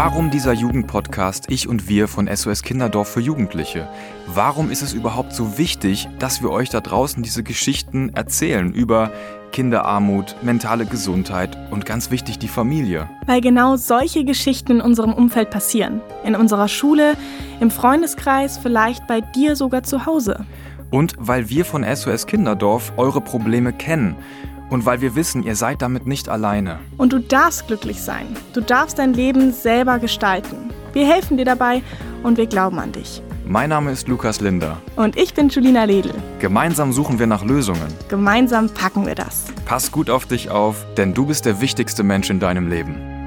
Warum dieser Jugendpodcast Ich und Wir von SOS Kinderdorf für Jugendliche? Warum ist es überhaupt so wichtig, dass wir euch da draußen diese Geschichten erzählen über Kinderarmut, mentale Gesundheit und ganz wichtig die Familie? Weil genau solche Geschichten in unserem Umfeld passieren. In unserer Schule, im Freundeskreis, vielleicht bei dir sogar zu Hause. Und weil wir von SOS Kinderdorf eure Probleme kennen und weil wir wissen, ihr seid damit nicht alleine. Und du darfst glücklich sein. Du darfst dein Leben selber gestalten. Wir helfen dir dabei und wir glauben an dich. Mein Name ist Lukas Linder. Und ich bin Julina Ledl. Gemeinsam suchen wir nach Lösungen. Gemeinsam packen wir das. Pass gut auf dich auf, denn du bist der wichtigste Mensch in deinem Leben.